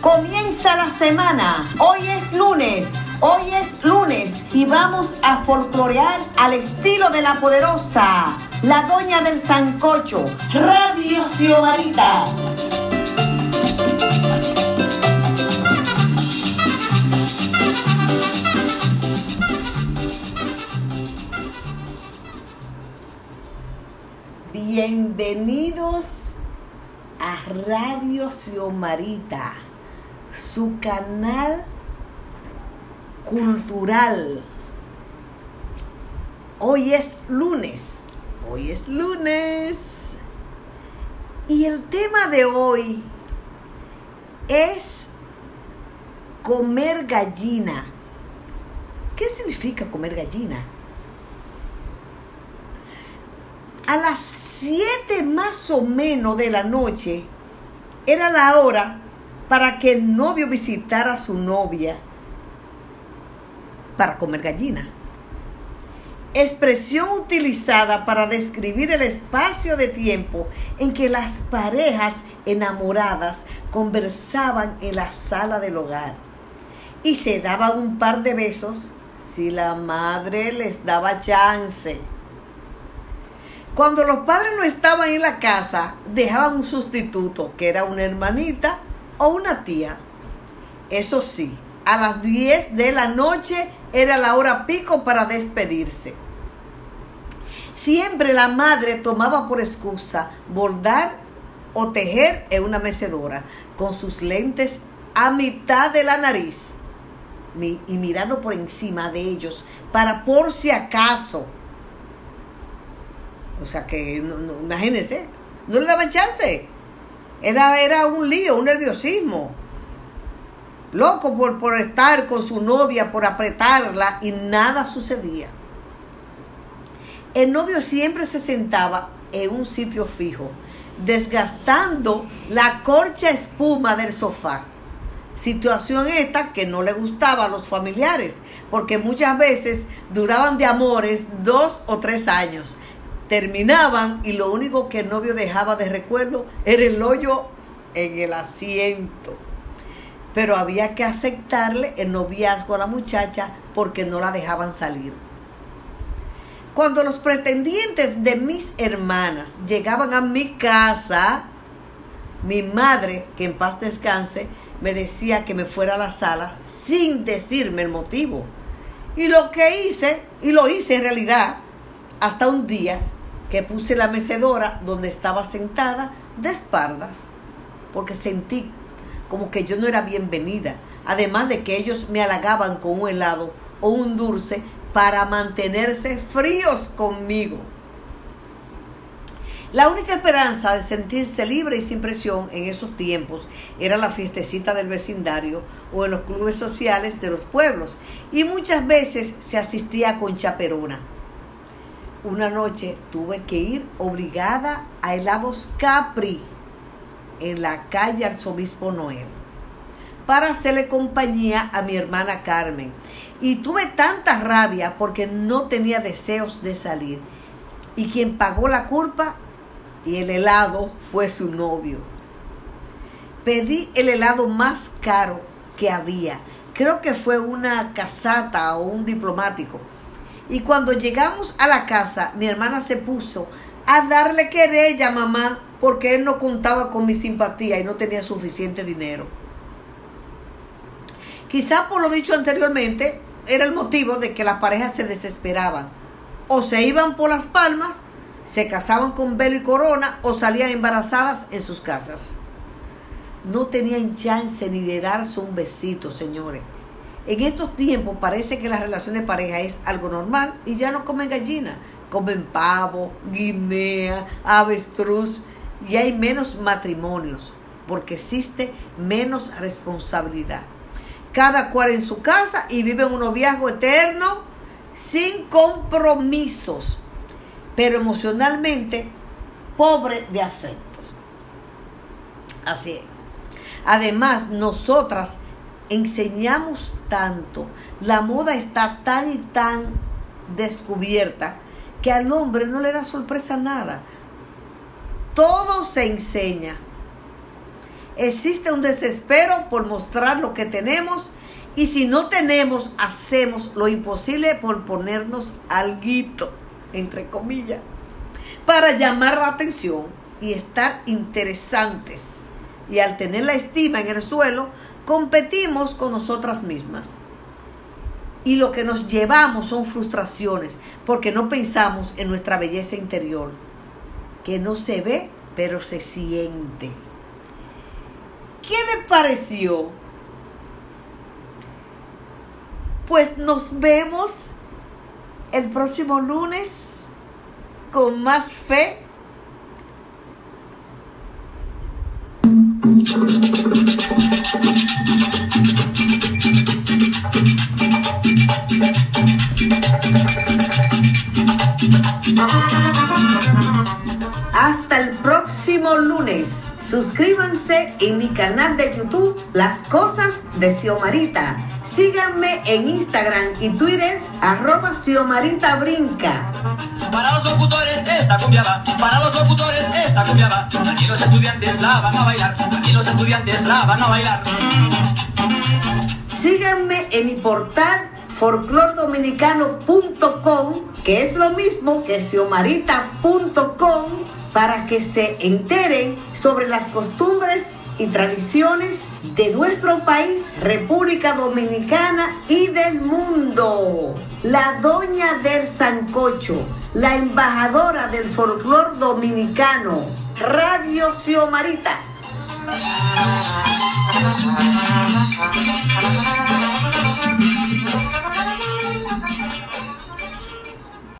Comienza la semana. Hoy es lunes. Hoy es lunes y vamos a folclorear al estilo de la poderosa, la doña del sancocho, Radio Xiomarita. Bienvenidos a Radio Xiomarita, su canal cultural. Hoy es lunes, hoy es lunes. Y el tema de hoy es comer gallina. ¿Qué significa comer gallina? A las 7 más o menos de la noche era la hora para que el novio visitara a su novia para comer gallina. Expresión utilizada para describir el espacio de tiempo en que las parejas enamoradas conversaban en la sala del hogar y se daban un par de besos si la madre les daba chance. Cuando los padres no estaban en la casa, dejaban un sustituto, que era una hermanita o una tía. Eso sí, a las 10 de la noche era la hora pico para despedirse. Siempre la madre tomaba por excusa bordar o tejer en una mecedora con sus lentes a mitad de la nariz y mirando por encima de ellos para por si acaso o sea que, no, no, imagínense, no le daban chance. Era, era un lío, un nerviosismo. Loco por, por estar con su novia, por apretarla y nada sucedía. El novio siempre se sentaba en un sitio fijo, desgastando la corcha espuma del sofá. Situación esta que no le gustaba a los familiares, porque muchas veces duraban de amores dos o tres años terminaban y lo único que el novio dejaba de recuerdo era el hoyo en el asiento. Pero había que aceptarle el noviazgo a la muchacha porque no la dejaban salir. Cuando los pretendientes de mis hermanas llegaban a mi casa, mi madre, que en paz descanse, me decía que me fuera a la sala sin decirme el motivo. Y lo que hice, y lo hice en realidad, hasta un día que puse la mecedora donde estaba sentada de espaldas, porque sentí como que yo no era bienvenida, además de que ellos me halagaban con un helado o un dulce para mantenerse fríos conmigo. La única esperanza de sentirse libre y sin presión en esos tiempos era la fiestecita del vecindario o en los clubes sociales de los pueblos y muchas veces se asistía con chaperona una noche tuve que ir obligada a helados Capri en la calle Arzobispo Noel para hacerle compañía a mi hermana Carmen. Y tuve tanta rabia porque no tenía deseos de salir. Y quien pagó la culpa y el helado fue su novio. Pedí el helado más caro que había. Creo que fue una casata o un diplomático y cuando llegamos a la casa, mi hermana se puso a darle querella a mamá porque él no contaba con mi simpatía y no tenía suficiente dinero. Quizá por lo dicho anteriormente, era el motivo de que las parejas se desesperaban. O se iban por las palmas, se casaban con velo y corona o salían embarazadas en sus casas. No tenían chance ni de darse un besito, señores. En estos tiempos parece que la relación de pareja es algo normal y ya no comen gallina, comen pavo, guinea, avestruz y hay menos matrimonios porque existe menos responsabilidad. Cada cual en su casa y viven un noviazgo eterno sin compromisos, pero emocionalmente pobre de afectos. Así es. Además, nosotras enseñamos tanto, la moda está tan y tan descubierta que al hombre no le da sorpresa nada. Todo se enseña. Existe un desespero por mostrar lo que tenemos y si no tenemos, hacemos lo imposible por ponernos alguito, entre comillas, para llamar la atención y estar interesantes. Y al tener la estima en el suelo, competimos con nosotras mismas. Y lo que nos llevamos son frustraciones porque no pensamos en nuestra belleza interior, que no se ve, pero se siente. ¿Qué le pareció? Pues nos vemos el próximo lunes con más fe. Suscríbanse en mi canal de YouTube Las Cosas de Xiomarita. Síganme en Instagram y Twitter arroba Xiomarita Brinca. Para los locutores esta cumbia va, para los locutores esta cumbia va. Aquí los estudiantes la van a bailar, aquí los estudiantes la van a bailar. Síganme en mi portal folclordominicano.com, que es lo mismo que xiomarita.com, para que se enteren sobre las costumbres y tradiciones de nuestro país, República Dominicana y del mundo. La doña del Sancocho, la embajadora del folclor dominicano, Radio Xiomarita.